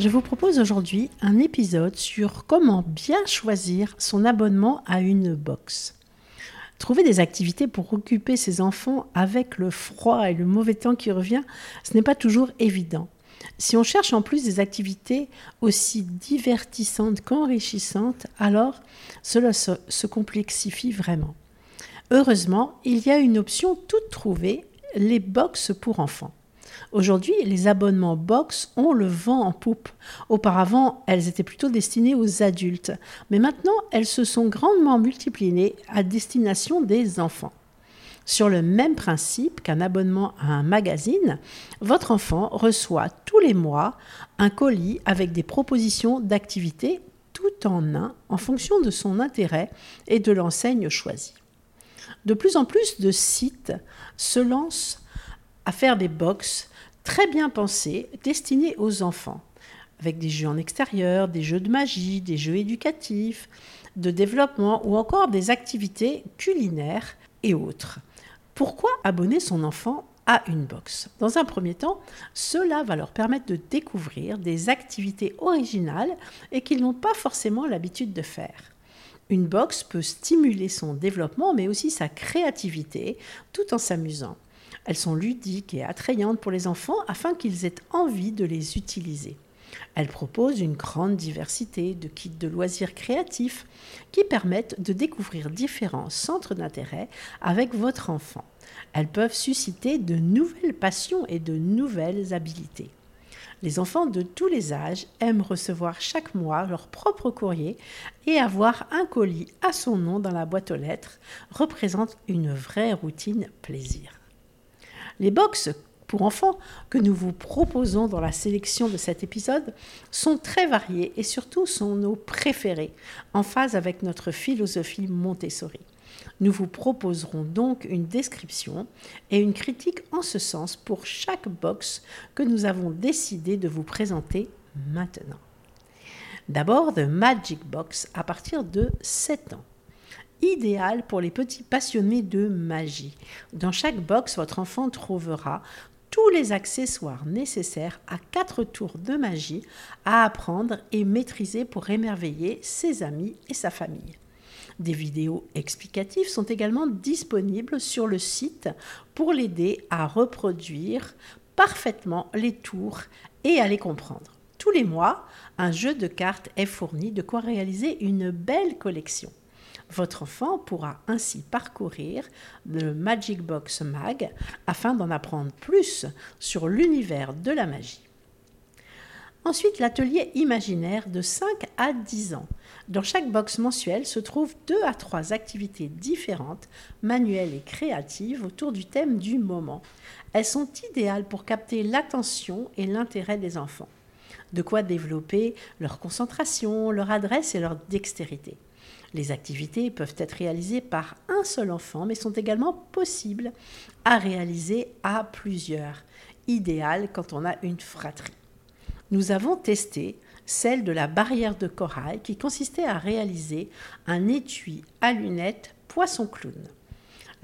Je vous propose aujourd'hui un épisode sur comment bien choisir son abonnement à une box. Trouver des activités pour occuper ses enfants avec le froid et le mauvais temps qui revient, ce n'est pas toujours évident. Si on cherche en plus des activités aussi divertissantes qu'enrichissantes, alors cela se, complexifie vraiment. Heureusement, il y a une option toute trouvée, les box pour enfants. Aujourd'hui, les abonnements box ont le vent en poupe. Auparavant, elles étaient plutôt destinées aux adultes, mais maintenant, elles se sont grandement multipliées à destination des enfants. Sur le même principe qu'un abonnement à un magazine, votre enfant reçoit tous les mois un colis avec des propositions d'activités tout en un en fonction de son intérêt et de l'enseigne choisie. De plus en plus de sites se lancent à faire des box très bien pensés, destinés aux enfants, avec des jeux en extérieur, des jeux de magie, des jeux éducatifs, de développement ou encore des activités culinaires et autres. Pourquoi abonner son enfant à une box? Dans un premier temps, cela va leur permettre de découvrir des activités originales et qu'ils n'ont pas forcément l'habitude de faire. Une box peut stimuler son développement mais aussi sa créativité tout en s'amusant. Elles sont ludiques et attrayantes pour les enfants afin qu'ils aient envie de les utiliser. Elles proposent une grande diversité de kits de loisirs créatifs qui permettent de découvrir différents centres d'intérêt avec votre enfant. Elles peuvent susciter de nouvelles passions et de nouvelles habiletés. Les enfants de tous les âges aiment recevoir chaque mois leur propre courrier et avoir un colis à son nom dans la boîte aux lettres représente une vraie routine plaisir. Les box pour enfants que nous vous proposons dans la sélection de cet épisode sont très variés et surtout sont nos préférés, en phase avec notre philosophie Montessori. Nous vous proposerons donc une description et une critique en ce sens pour chaque box que nous avons décidé de vous présenter maintenant. D'abord, The Magic Box à partir de 7 ans idéal pour les petits passionnés de magie. Dans chaque box, votre enfant trouvera tous les accessoires nécessaires à quatre tours de magie à apprendre et maîtriser pour émerveiller ses amis et sa famille. Des vidéos explicatives sont également disponibles sur le site pour l'aider à reproduire parfaitement les tours et à les comprendre. Tous les mois, un jeu de cartes est fourni de quoi réaliser une belle collection. Votre enfant pourra ainsi parcourir le Magic Box Mag afin d'en apprendre plus sur l'univers de la magie. Ensuite, l'atelier imaginaire de 5 à 10 ans. Dans chaque box mensuelle se trouvent 2 à 3 activités différentes, manuelles et créatives autour du thème du moment. Elles sont idéales pour capter l'attention et l'intérêt des enfants. De quoi développer leur concentration, leur adresse et leur dextérité. Les activités peuvent être réalisées par un seul enfant, mais sont également possibles à réaliser à plusieurs, idéal quand on a une fratrie. Nous avons testé celle de la barrière de corail qui consistait à réaliser un étui à lunettes poisson clown.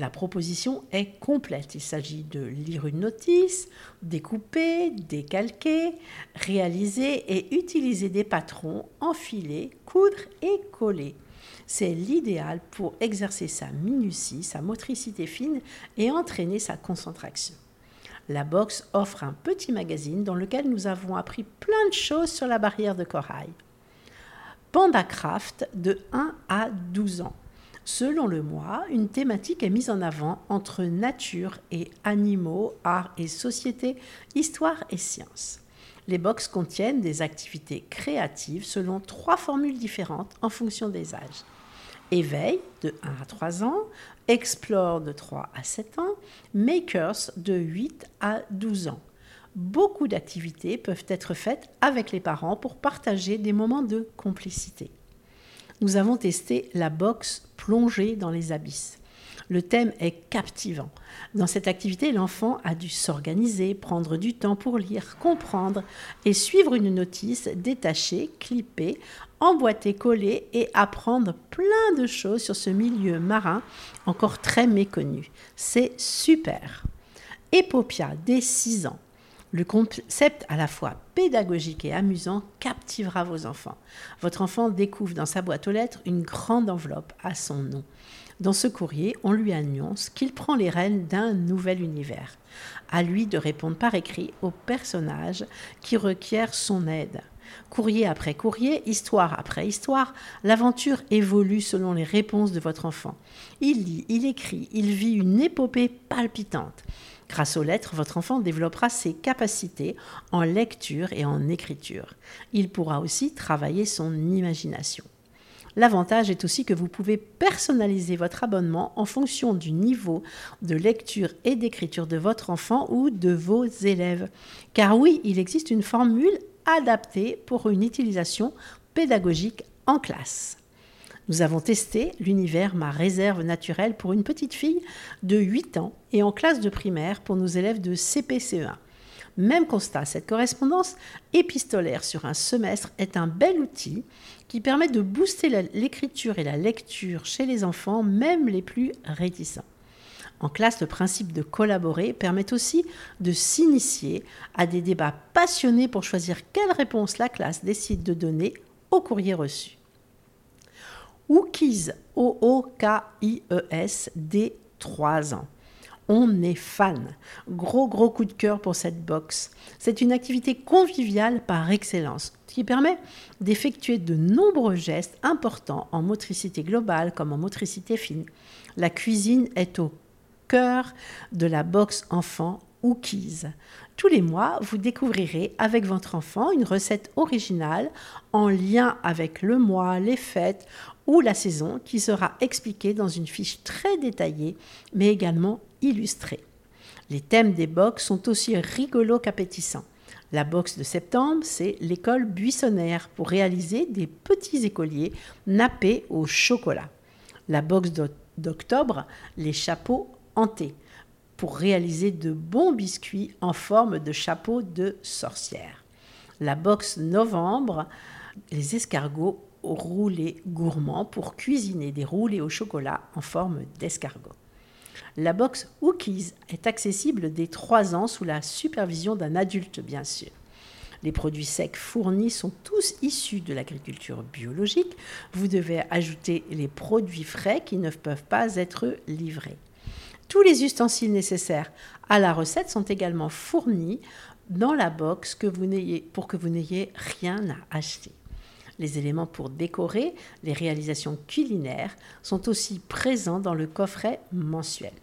La proposition est complète. Il s'agit de lire une notice, découper, décalquer, réaliser et utiliser des patrons, enfiler, coudre et coller. C'est l'idéal pour exercer sa minutie, sa motricité fine et entraîner sa concentration. La box offre un petit magazine dans lequel nous avons appris plein de choses sur la barrière de corail. Panda Craft de 1 à 12 ans. Selon le mois, une thématique est mise en avant entre nature et animaux, art et société, histoire et sciences. Les box contiennent des activités créatives selon trois formules différentes en fonction des âges. Éveil de 1 à 3 ans, Explore de 3 à 7 ans, Makers de 8 à 12 ans. Beaucoup d'activités peuvent être faites avec les parents pour partager des moments de complicité. Nous avons testé la box plongée dans les abysses. Le thème est captivant. Dans cette activité, l'enfant a dû s'organiser, prendre du temps pour lire, comprendre et suivre une notice détachée, clippée, emboîtée, collée et apprendre plein de choses sur ce milieu marin encore très méconnu. C'est super. Epopia, dès 6 ans. Le concept à la fois pédagogique et amusant captivera vos enfants. Votre enfant découvre dans sa boîte aux lettres une grande enveloppe à son nom. Dans ce courrier, on lui annonce qu'il prend les rênes d'un nouvel univers. À lui de répondre par écrit aux personnages qui requièrent son aide. Courrier après courrier, histoire après histoire, l'aventure évolue selon les réponses de votre enfant. Il lit, il écrit, il vit une épopée palpitante. Grâce aux lettres, votre enfant développera ses capacités en lecture et en écriture. Il pourra aussi travailler son imagination. L'avantage est aussi que vous pouvez personnaliser votre abonnement en fonction du niveau de lecture et d'écriture de votre enfant ou de vos élèves. Car oui, il existe une formule adaptée pour une utilisation pédagogique en classe. Nous avons testé l'univers Ma réserve naturelle pour une petite fille de 8 ans et en classe de primaire pour nos élèves de CPCE1. Même constat, cette correspondance épistolaire sur un semestre est un bel outil qui permet de booster l'écriture et la lecture chez les enfants, même les plus réticents. En classe, le principe de collaborer permet aussi de s'initier à des débats passionnés pour choisir quelle réponse la classe décide de donner au courrier reçu. Ookies, O-O-K-I-E-S, dès 3 ans. On est fan. Gros gros coup de cœur pour cette box. C'est une activité conviviale par excellence qui permet d'effectuer de nombreux gestes importants en motricité globale comme en motricité fine. La cuisine est au cœur de la box enfant Cookies. Tous les mois, vous découvrirez avec votre enfant une recette originale en lien avec le mois, les fêtes ou la saison qui sera expliquée dans une fiche très détaillée mais également illustrée. Les thèmes des box sont aussi rigolos qu'appétissants. La box de septembre, c'est l'école buissonnaire pour réaliser des petits écoliers nappés au chocolat. La box d'octobre, les chapeaux hantés pour réaliser de bons biscuits en forme de chapeau de sorcière. La box novembre, les escargots roulés gourmands pour cuisiner des roulés au chocolat en forme d'escargot. La box Cookies est accessible dès 3 ans sous la supervision d'un adulte, bien sûr. Les produits secs fournis sont tous issus de l'agriculture biologique. Vous devez ajouter les produits frais qui ne peuvent pas être livrés. Tous les ustensiles nécessaires à la recette sont également fournis dans la box pour que vous n'ayez rien à acheter. Les éléments pour décorer les réalisations culinaires sont aussi présents dans le coffret mensuel.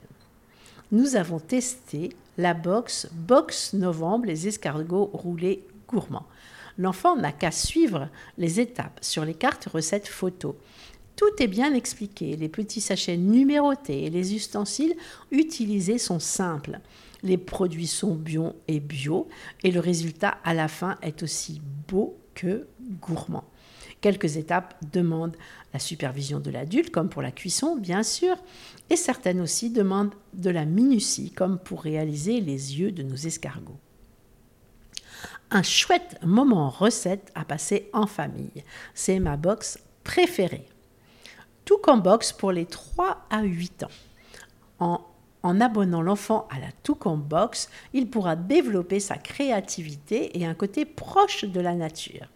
Nous avons testé la box Box Novembre, les escargots roulés gourmands. L'enfant n'a qu'à suivre les étapes sur les cartes recettes photos. Tout est bien expliqué, les petits sachets numérotés et les ustensiles utilisés sont simples. Les produits sont bio et bio et le résultat à la fin est aussi beau que gourmand. Quelques étapes demandent la supervision de l'adulte, comme pour la cuisson, bien sûr, et certaines aussi demandent de la minutie, comme pour réaliser les yeux de nos escargots. Un chouette moment recette à passer en famille. C'est ma box préférée. Tout box pour les 3 à 8 ans. En, en abonnant l'enfant à la Toucan Box, il pourra développer sa créativité et un côté proche de la nature.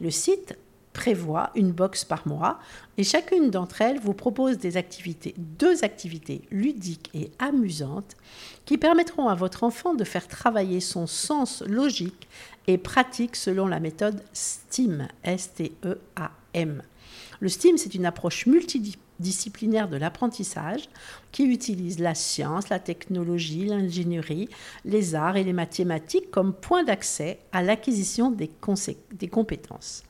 Le site prévoit une box par mois et chacune d'entre elles vous propose des activités, deux activités ludiques et amusantes qui permettront à votre enfant de faire travailler son sens logique et pratique selon la méthode STEAM. S-T-E-A-M. Le STEAM, c'est une approche multidisciplinaire de l'apprentissage qui utilise la science, la technologie, l'ingénierie, les arts et les mathématiques comme point d'accès à l'acquisition des compétences.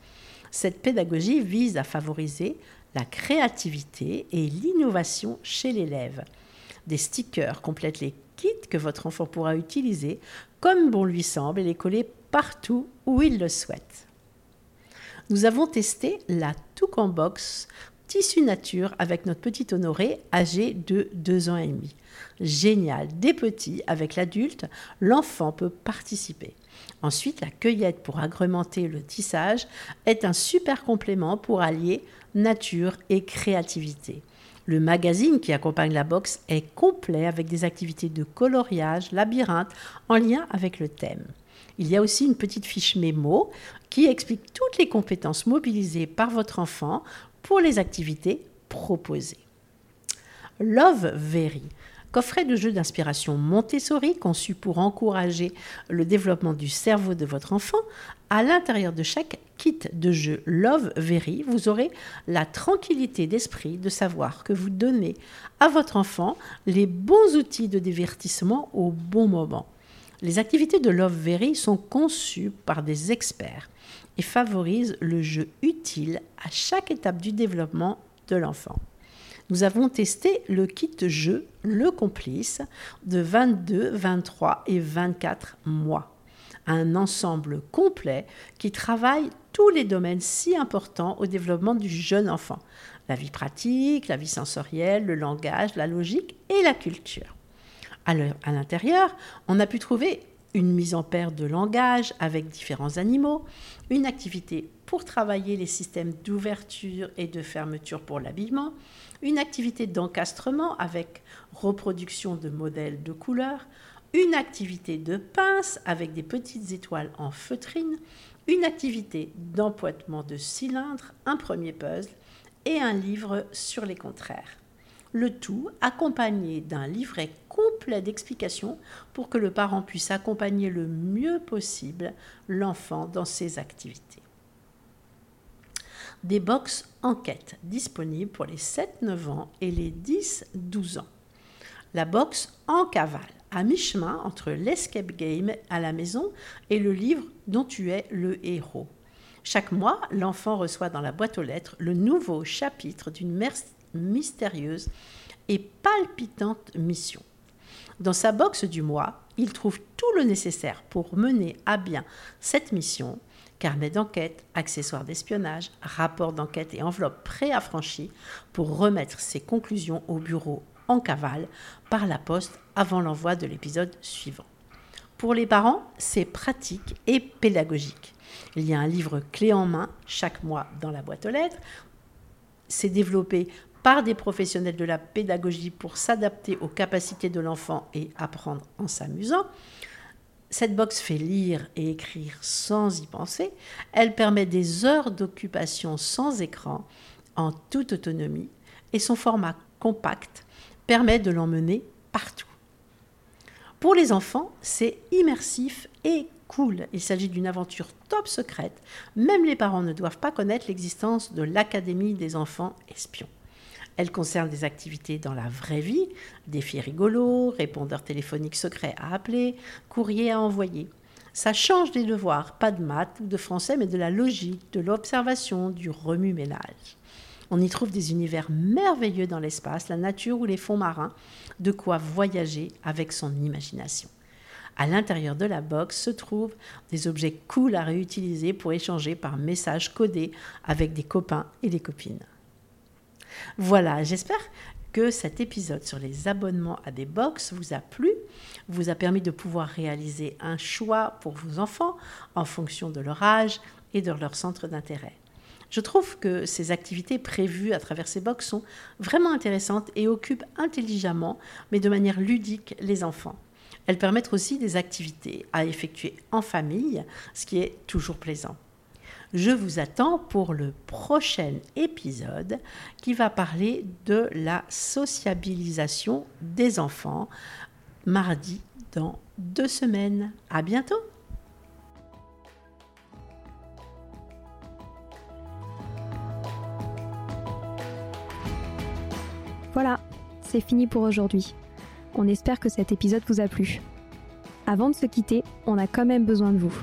Cette pédagogie vise à favoriser la créativité et l'innovation chez l'élève. Des stickers complètent les kits que votre enfant pourra utiliser comme bon lui semble et les coller partout où il le souhaite. Nous avons testé la Toucan Box tissu nature avec notre petit Honoré âgé de 2 ans et demi. Génial, des petits avec l'adulte, l'enfant peut participer. Ensuite, la cueillette pour agrémenter le tissage est un super complément pour allier nature et créativité. Le magazine qui accompagne la box est complet avec des activités de coloriage, labyrinthe en lien avec le thème. Il y a aussi une petite fiche mémo qui explique toutes les compétences mobilisées par votre enfant pour les activités proposées. Love Very coffret de jeux d'inspiration Montessori conçu pour encourager le développement du cerveau de votre enfant. À l'intérieur de chaque kit de jeu Love Very, vous aurez la tranquillité d'esprit de savoir que vous donnez à votre enfant les bons outils de divertissement au bon moment. Les activités de Love Very sont conçues par des experts et favorisent le jeu utile à chaque étape du développement de l'enfant nous avons testé le kit jeu Le Complice de 22, 23 et 24 mois. Un ensemble complet qui travaille tous les domaines si importants au développement du jeune enfant. La vie pratique, la vie sensorielle, le langage, la logique et la culture. À l'intérieur, on a pu trouver une mise en paire de langage avec différents animaux, une activité pour travailler les systèmes d'ouverture et de fermeture pour l'habillement, une activité d'encastrement avec reproduction de modèles de couleurs, une activité de pince avec des petites étoiles en feutrine, une activité d'empoitement de cylindres, un premier puzzle et un livre sur les contraires. Le tout accompagné d'un livret complet d'explications pour que le parent puisse accompagner le mieux possible l'enfant dans ses activités des box enquête disponibles pour les 7-9 ans et les 10-12 ans. La box en cavale, à mi-chemin entre l'escape game à la maison et le livre dont tu es le héros. Chaque mois, l'enfant reçoit dans la boîte aux lettres le nouveau chapitre d'une mystérieuse et palpitante mission. Dans sa box du mois, il trouve tout le nécessaire pour mener à bien cette mission carnet d'enquête, accessoires d'espionnage, rapport d'enquête et enveloppe préaffranchie pour remettre ses conclusions au bureau en cavale par la poste avant l'envoi de l'épisode suivant. Pour les parents, c'est pratique et pédagogique. Il y a un livre clé en main chaque mois dans la boîte aux lettres. C'est développé par des professionnels de la pédagogie pour s'adapter aux capacités de l'enfant et apprendre en s'amusant. Cette box fait lire et écrire sans y penser. Elle permet des heures d'occupation sans écran en toute autonomie et son format compact permet de l'emmener partout. Pour les enfants, c'est immersif et cool. Il s'agit d'une aventure top secrète. Même les parents ne doivent pas connaître l'existence de l'Académie des enfants espions. Elle concerne des activités dans la vraie vie, défis rigolos, répondeurs téléphoniques secrets à appeler, courriers à envoyer. Ça change des devoirs, pas de maths ou de français, mais de la logique, de l'observation, du remue-ménage. On y trouve des univers merveilleux dans l'espace, la nature ou les fonds marins, de quoi voyager avec son imagination. À l'intérieur de la box se trouvent des objets cool à réutiliser pour échanger par message codé avec des copains et des copines. Voilà, j'espère que cet épisode sur les abonnements à des box vous a plu, vous a permis de pouvoir réaliser un choix pour vos enfants en fonction de leur âge et de leur centre d'intérêt. Je trouve que ces activités prévues à travers ces box sont vraiment intéressantes et occupent intelligemment, mais de manière ludique, les enfants. Elles permettent aussi des activités à effectuer en famille, ce qui est toujours plaisant. Je vous attends pour le prochain épisode qui va parler de la sociabilisation des enfants, mardi dans deux semaines. À bientôt! Voilà, c'est fini pour aujourd'hui. On espère que cet épisode vous a plu. Avant de se quitter, on a quand même besoin de vous.